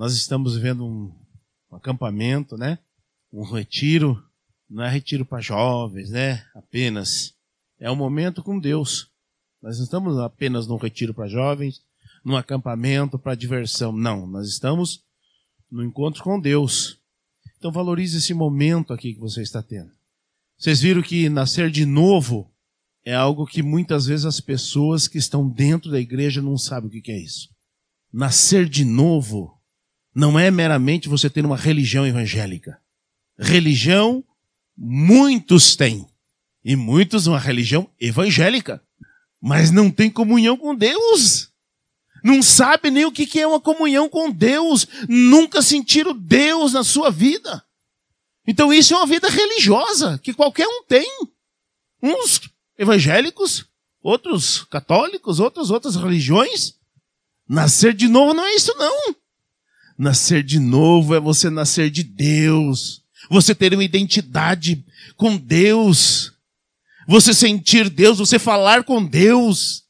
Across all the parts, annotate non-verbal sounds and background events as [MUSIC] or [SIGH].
Nós estamos vivendo um, um acampamento, né? Um retiro. Não é retiro para jovens, né? Apenas. É um momento com Deus. Nós não estamos apenas num retiro para jovens, num acampamento para diversão. Não, nós estamos no encontro com Deus. Então valorize esse momento aqui que você está tendo. Vocês viram que nascer de novo é algo que muitas vezes as pessoas que estão dentro da igreja não sabem o que é isso. Nascer de novo não é meramente você ter uma religião evangélica. Religião, muitos têm. E muitos uma religião evangélica. Mas não tem comunhão com Deus. Não sabe nem o que é uma comunhão com Deus. Nunca sentiram Deus na sua vida. Então isso é uma vida religiosa que qualquer um tem. Uns evangélicos, outros católicos, outras outras religiões. Nascer de novo não é isso não. Nascer de novo é você nascer de Deus. Você ter uma identidade com Deus. Você sentir Deus, você falar com Deus.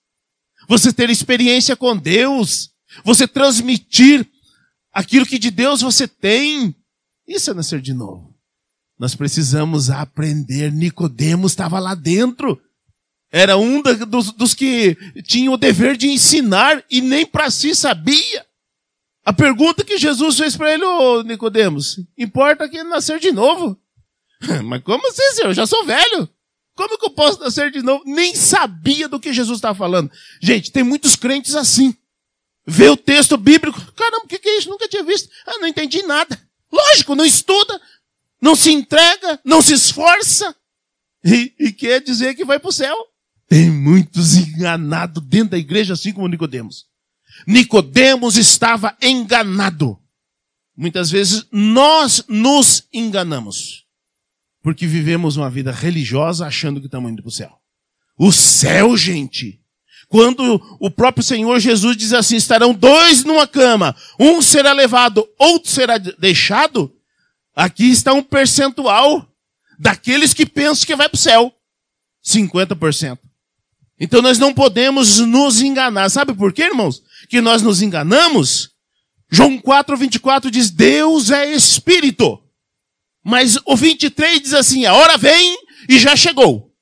Você ter experiência com Deus. Você transmitir aquilo que de Deus você tem. Isso é nascer de novo. Nós precisamos aprender. Nicodemos estava lá dentro. Era um dos, dos que tinha o dever de ensinar e nem para si sabia. A pergunta que Jesus fez para ele, ô Nicodemos, importa que nascer de novo. [LAUGHS] Mas como assim, senhor? Eu já sou velho. Como que eu posso nascer de novo? Nem sabia do que Jesus estava falando. Gente, tem muitos crentes assim. Vê o texto bíblico. Caramba, o que, que é isso? Nunca tinha visto. Ah, não entendi nada. Lógico, não estuda, não se entrega, não se esforça. E, e quer dizer que vai para o céu. Tem muitos enganados dentro da igreja, assim como Nicodemos. Nicodemos estava enganado. Muitas vezes nós nos enganamos. Porque vivemos uma vida religiosa achando que estamos indo para o céu. O céu, gente. Quando o próprio Senhor Jesus diz assim, estarão dois numa cama, um será levado, outro será deixado, aqui está um percentual daqueles que pensam que vai para o céu. 50%. Então nós não podemos nos enganar. Sabe por quê, irmãos? Que nós nos enganamos, João 4, 24 diz, Deus é Espírito. Mas o 23 diz assim, a hora vem e já chegou.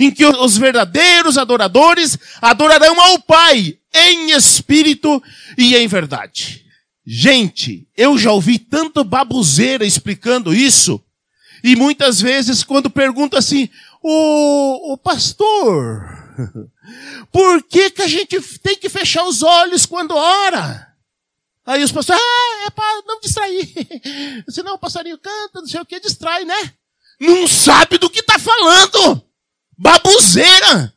Em que os verdadeiros adoradores adorarão ao Pai em espírito e em verdade. Gente, eu já ouvi tanto babuzeira explicando isso, e muitas vezes quando pergunta assim, o, o pastor, [LAUGHS] por que, que a gente tem que fechar os olhos quando ora? Aí os pastores, ah, é para não distrair. [LAUGHS] Senão o passarinho canta, não sei o que, distrai, né? Não sabe do que está falando. Babuzeira.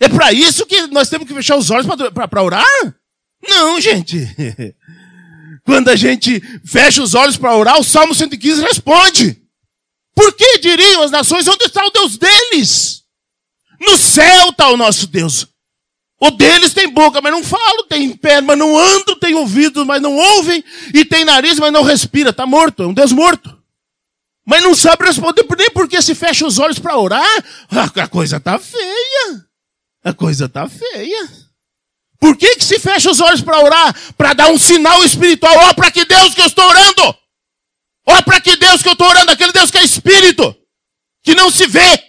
É para isso que nós temos que fechar os olhos para orar? Não, gente. [LAUGHS] Quando a gente fecha os olhos para orar, o Salmo 115 responde. Por que diriam as nações onde está o Deus deles? No céu está o nosso Deus. O deles tem boca, mas não falam, tem pé, mas não andam, tem ouvidos, mas não ouvem, e tem nariz, mas não respira. Está morto, é um Deus morto. Mas não sabe responder nem porque se fecha os olhos para orar. A coisa está feia. A coisa está feia. Por que, que se fecha os olhos para orar? Para dar um sinal espiritual. Ó, oh, para que Deus que eu estou orando. Ó, oh, para que Deus que eu estou orando. Aquele Deus que é espírito. Que não se vê.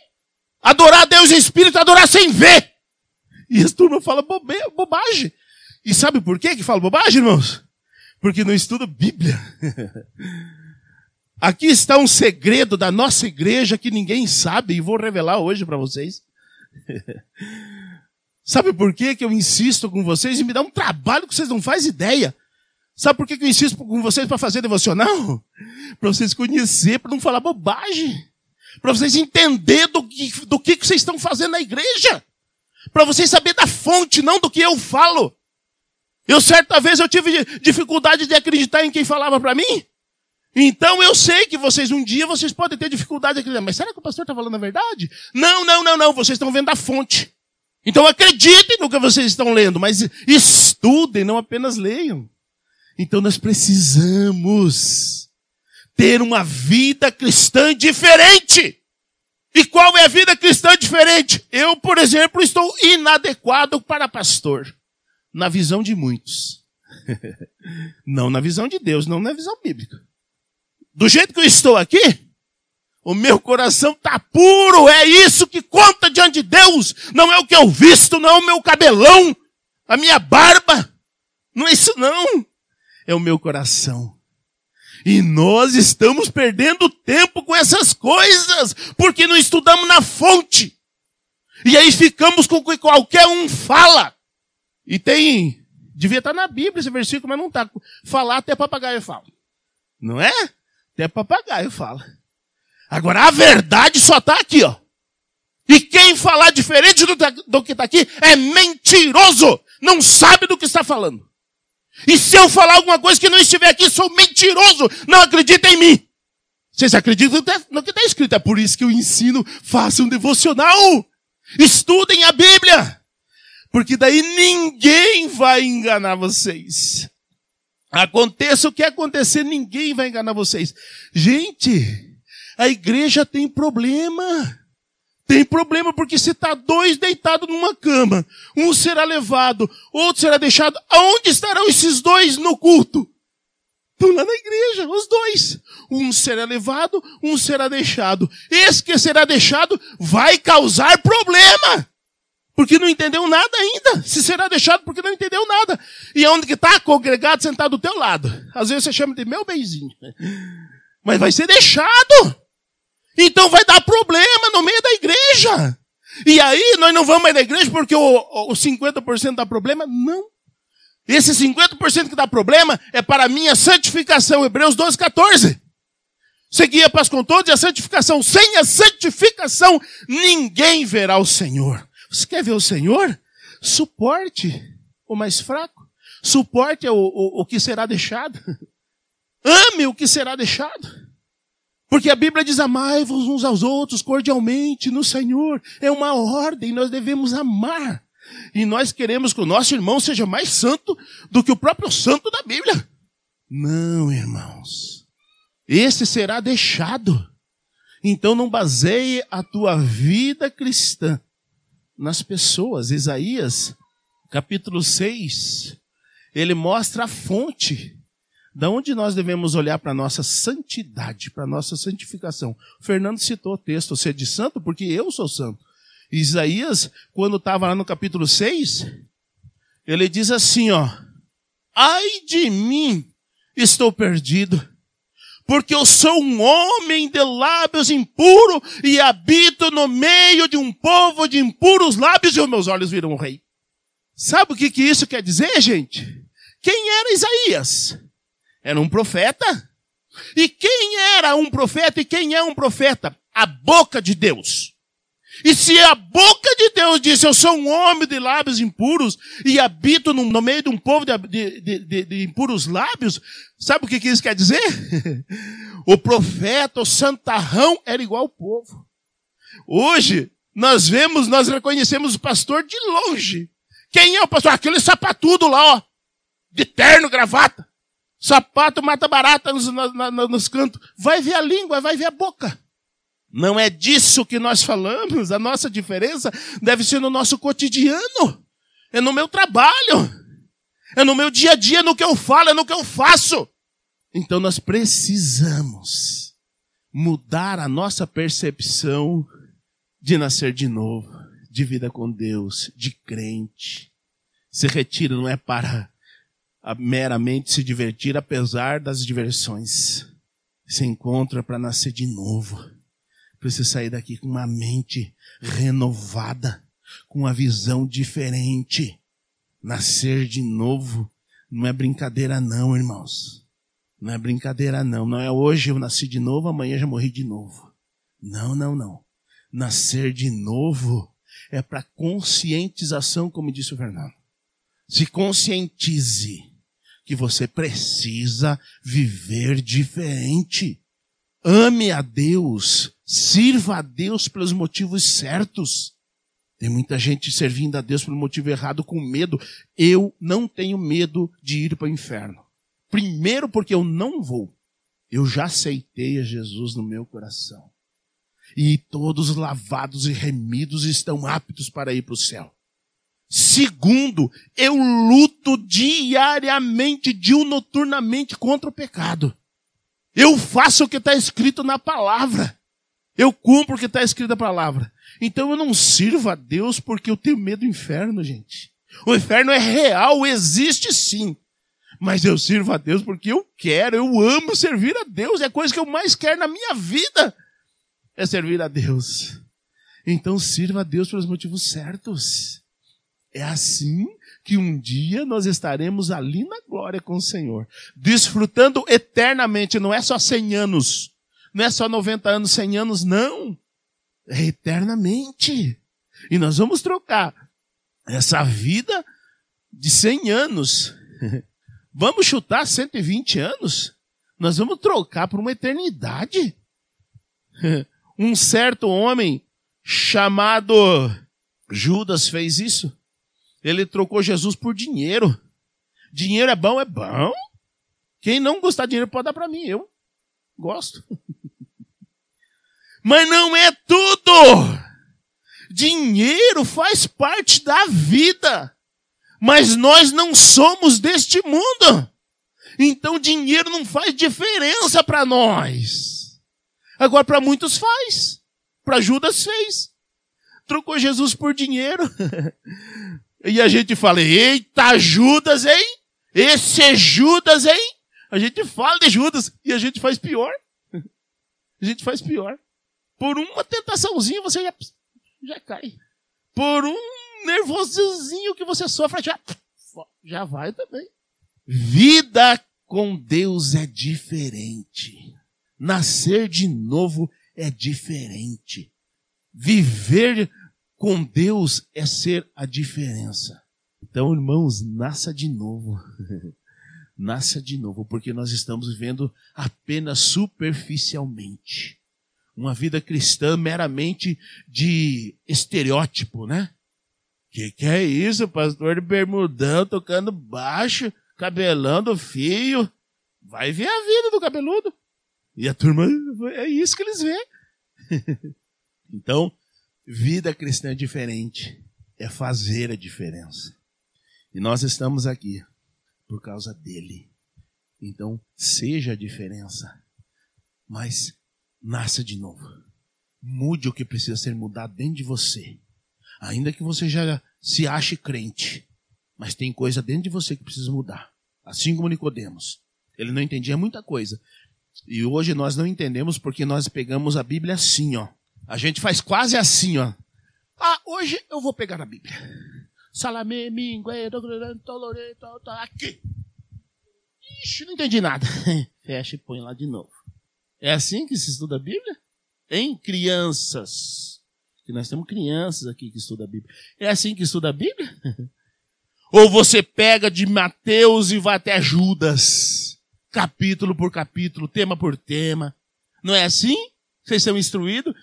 Adorar Deus em espírito, adorar sem ver. E as turmas falam bobagem. E sabe por quê que fala bobagem, irmãos? Porque não estuda Bíblia. [LAUGHS] Aqui está um segredo da nossa igreja que ninguém sabe e vou revelar hoje para vocês. [LAUGHS] sabe por quê que eu insisto com vocês e me dá um trabalho que vocês não fazem ideia? Sabe por que eu insisto com vocês para fazer devocional? [LAUGHS] Para vocês conhecer, para não falar bobagem para vocês entenderem do que, do que vocês estão fazendo na igreja. Para vocês saberem da fonte, não do que eu falo. Eu certa vez eu tive dificuldade de acreditar em quem falava para mim. Então eu sei que vocês um dia vocês podem ter dificuldade de acreditar. Mas será que o pastor está falando a verdade? Não, não, não, não. Vocês estão vendo a fonte. Então acreditem no que vocês estão lendo, mas estudem, não apenas leiam. Então nós precisamos ter uma vida cristã diferente. E qual é a vida cristã diferente? Eu, por exemplo, estou inadequado para pastor, na visão de muitos. [LAUGHS] Não na visão de Deus, não na visão bíblica. Do jeito que eu estou aqui, o meu coração está puro, é isso que conta diante de Deus. Não é o que eu visto, não é o meu cabelão, a minha barba. Não é isso não. É o meu coração. E nós estamos perdendo tempo com essas coisas, porque não estudamos na fonte. E aí ficamos com o que qualquer um fala. E tem, devia estar na Bíblia esse versículo, mas não está. Falar até papagaio fala. Não é? Até papagaio fala. Agora a verdade só está aqui, ó. E quem falar diferente do, do que está aqui é mentiroso. Não sabe do que está falando. E se eu falar alguma coisa que não estiver aqui, sou mentiroso. Não acredita em mim. Vocês acreditam no que está escrito. É por isso que eu ensino, façam um devocional. Estudem a Bíblia. Porque daí ninguém vai enganar vocês. Aconteça o que acontecer, ninguém vai enganar vocês. Gente, a igreja tem problema. Tem problema porque se está dois deitados numa cama, um será levado, outro será deixado. Aonde estarão esses dois no culto? Estão lá na igreja, os dois. Um será levado, um será deixado. Esse que será deixado vai causar problema porque não entendeu nada ainda. Se será deixado porque não entendeu nada. E onde que está congregado sentado do teu lado? Às vezes você chama de meu benzinho. Mas vai ser deixado. Então vai dar problema no meio da igreja. E aí nós não vamos mais na igreja porque o, o 50% dá problema? Não. Esse 50% que dá problema é para a minha santificação. Hebreus 12, 14. Seguia paz com todos e a santificação. Sem a santificação, ninguém verá o Senhor. Você quer ver o Senhor? Suporte o mais fraco. Suporte o, o, o que será deixado. [LAUGHS] Ame o que será deixado. Porque a Bíblia diz: amai-vos uns aos outros cordialmente no Senhor. É uma ordem, nós devemos amar. E nós queremos que o nosso irmão seja mais santo do que o próprio santo da Bíblia. Não, irmãos. Esse será deixado. Então não baseie a tua vida cristã nas pessoas. Isaías, capítulo 6, ele mostra a fonte da onde nós devemos olhar para a nossa santidade, para a nossa santificação. O Fernando citou o texto, ser de santo, porque eu sou santo. Isaías, quando estava lá no capítulo 6, ele diz assim, ó, ai de mim, estou perdido, porque eu sou um homem de lábios impuros e habito no meio de um povo de impuros lábios e os meus olhos viram o rei. Sabe o que, que isso quer dizer, gente? Quem era Isaías? Era um profeta. E quem era um profeta e quem é um profeta? A boca de Deus. E se a boca de Deus disse, eu sou um homem de lábios impuros e habito no, no meio de um povo de, de, de, de, impuros lábios, sabe o que, que isso quer dizer? [LAUGHS] o profeta, o santarrão, era igual ao povo. Hoje, nós vemos, nós reconhecemos o pastor de longe. Quem é o pastor? Aquele sapatudo lá, ó. De terno, gravata. Sapato mata barata nos, nos cantos. Vai ver a língua, vai ver a boca. Não é disso que nós falamos. A nossa diferença deve ser no nosso cotidiano. É no meu trabalho. É no meu dia a dia, no que eu falo, é no que eu faço. Então nós precisamos mudar a nossa percepção de nascer de novo, de vida com Deus, de crente. Se retira não é para meramente se divertir, apesar das diversões. Se encontra para nascer de novo Precisa sair daqui com uma mente renovada, com uma visão diferente. Nascer de novo não é brincadeira não, irmãos. Não é brincadeira não. Não é hoje eu nasci de novo, amanhã já morri de novo. Não, não, não. Nascer de novo é para conscientização, como disse o Fernando. Se conscientize que você precisa viver diferente. Ame a Deus Sirva a Deus pelos motivos certos. Tem muita gente servindo a Deus pelo motivo errado, com medo. Eu não tenho medo de ir para o inferno. Primeiro, porque eu não vou. Eu já aceitei a Jesus no meu coração. E todos lavados e remidos estão aptos para ir para o céu. Segundo, eu luto diariamente, diurnoturnamente contra o pecado. Eu faço o que está escrito na palavra. Eu cumpro o que está escrito na palavra. Então eu não sirvo a Deus porque eu tenho medo do inferno, gente. O inferno é real, existe sim. Mas eu sirvo a Deus porque eu quero, eu amo servir a Deus. É a coisa que eu mais quero na minha vida. É servir a Deus. Então sirva a Deus pelos motivos certos. É assim que um dia nós estaremos ali na glória com o Senhor, desfrutando eternamente, não é só 100 anos, não é só 90 anos, 100 anos, não. É eternamente. E nós vamos trocar essa vida de 100 anos. [LAUGHS] Vamos chutar 120 anos? Nós vamos trocar por uma eternidade. [LAUGHS] Um certo homem chamado Judas fez isso. Ele trocou Jesus por dinheiro. Dinheiro é bom, é bom. Quem não gostar de dinheiro pode dar para mim, eu gosto. Mas não é tudo. Dinheiro faz parte da vida. Mas nós não somos deste mundo. Então dinheiro não faz diferença para nós. Agora para muitos faz. Para Judas fez. Trocou Jesus por dinheiro. [LAUGHS] E a gente fala, eita, Judas, hein? Esse é Judas, hein? A gente fala de Judas e a gente faz pior. [LAUGHS] A gente faz pior. Por uma tentaçãozinha você já, já cai. Por um nervosinho que você sofre, já, já vai também. Vida com Deus é diferente. Nascer de novo é diferente. Viver com Deus é ser a diferença. Então, irmãos, nasça de novo. [LAUGHS] nasça de novo, porque nós estamos vivendo apenas superficialmente. Uma vida cristã meramente de estereótipo, né? Que que é isso, pastor de bermudão, tocando baixo, cabelando fio? Vai ver a vida do cabeludo. E a turma, é isso que eles vê. [LAUGHS] então, Vida cristã é diferente, é fazer a diferença. E nós estamos aqui por causa dele. Então, seja a diferença, mas nasça de novo. Mude o que precisa ser mudado dentro de você. Ainda que você já se ache crente, mas tem coisa dentro de você que precisa mudar. Assim como Nicodemos. Ele não entendia muita coisa. E hoje nós não entendemos porque nós pegamos a Bíblia assim, ó. A gente faz quase assim, ó. Ah, hoje eu vou pegar a Bíblia. Salame, mingue, aqui. Ixi, não entendi nada. [LAUGHS] Fecha e põe lá de novo. É assim que se estuda a Bíblia? Em crianças. Que nós temos crianças aqui que estudam a Bíblia. É assim que estuda a Bíblia? [LAUGHS] Ou você pega de Mateus e vai até Judas, capítulo por capítulo, tema por tema. Não é assim? Vocês são instruídos?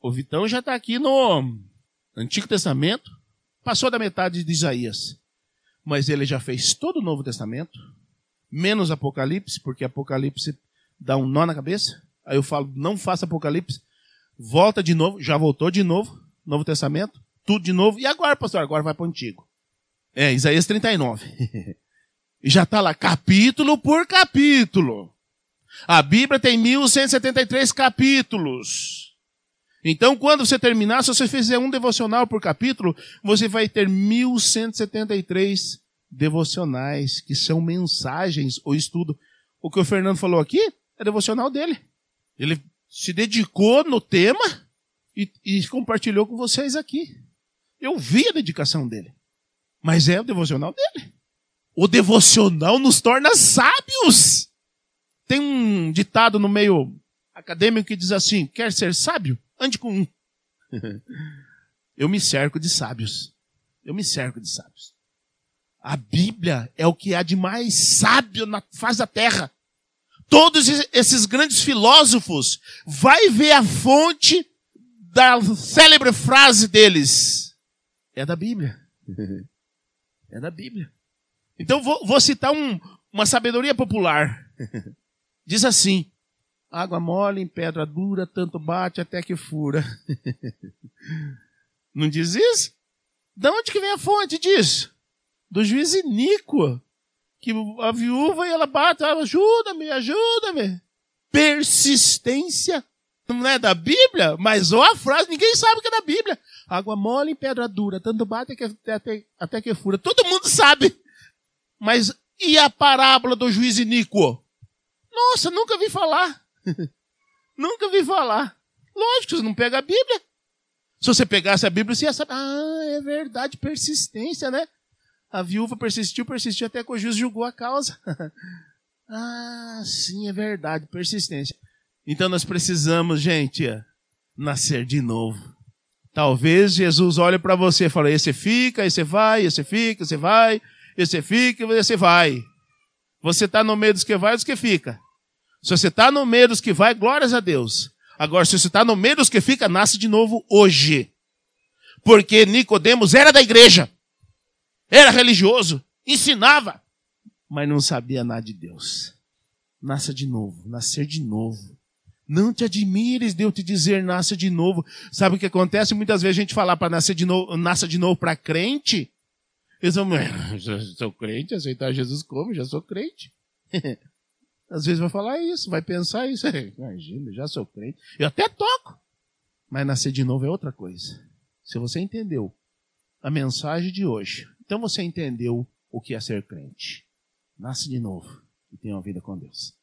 O Vitão já está aqui no Antigo Testamento, passou da metade de Isaías. Mas ele já fez todo o Novo Testamento, menos Apocalipse, porque Apocalipse dá um nó na cabeça. Aí eu falo, não faça Apocalipse, volta de novo, já voltou de novo, Novo Testamento, tudo de novo. E agora, pastor? Agora vai para o Antigo. É, Isaías 39. [LAUGHS] e já está lá, capítulo por capítulo. A Bíblia tem 1173 capítulos. Então, quando você terminar, se você fizer um devocional por capítulo, você vai ter 1173 devocionais, que são mensagens ou estudo. O que o Fernando falou aqui é devocional dele. Ele se dedicou no tema e, e compartilhou com vocês aqui. Eu vi a dedicação dele. Mas é o devocional dele. O devocional nos torna sábios. Tem um ditado no meio acadêmico que diz assim: quer ser sábio? Ande com um. Eu me cerco de sábios. Eu me cerco de sábios. A Bíblia é o que há de mais sábio na face da terra. Todos esses grandes filósofos, vai ver a fonte da célebre frase deles. É da Bíblia. É da Bíblia. Então vou, vou citar um, uma sabedoria popular. Diz assim: Água mole em pedra dura, tanto bate até que fura. [LAUGHS] Não diz isso? De onde que vem a fonte disso? Do juiz iníquo. Que a viúva e ela bate, ajuda-me, ajuda-me. Persistência. Não é da Bíblia, mas ó a frase, ninguém sabe que é da Bíblia. Água mole em pedra dura, tanto bate que até, até que fura. Todo mundo sabe. Mas e a parábola do juiz iníquo? Nossa, nunca vi falar. Nunca vi falar. Lógico, você não pega a Bíblia. Se você pegasse a Bíblia, você ia saber. Ah, é verdade, persistência, né? A viúva persistiu, persistiu até que o juiz julgou a causa. [LAUGHS] ah, sim, é verdade, persistência. Então nós precisamos, gente, nascer de novo. Talvez Jesus olhe para você e fale: esse fica, esse vai, esse fica, esse vai, esse fica, esse vai. Você está no meio dos que vai e dos que fica. Se você está no meio dos que vai, glórias a Deus. Agora, se você está no meio dos que fica, nasce de novo hoje. Porque Nicodemos era da igreja. Era religioso. Ensinava. Mas não sabia nada de Deus. Nasça de novo. Nascer de novo. Não te admires de eu te dizer nasça de novo. Sabe o que acontece? Muitas vezes a gente fala para nascer de novo, nasça de novo para crente. Eles vão, [LAUGHS] sou crente, aceitar Jesus como? Já sou crente. [LAUGHS] Às vezes vai falar isso, vai pensar isso. [LAUGHS] Imagina, já sou crente. Eu até toco. Mas nascer de novo é outra coisa. Se você entendeu a mensagem de hoje, então você entendeu o que é ser crente. Nasce de novo e tenha uma vida com Deus.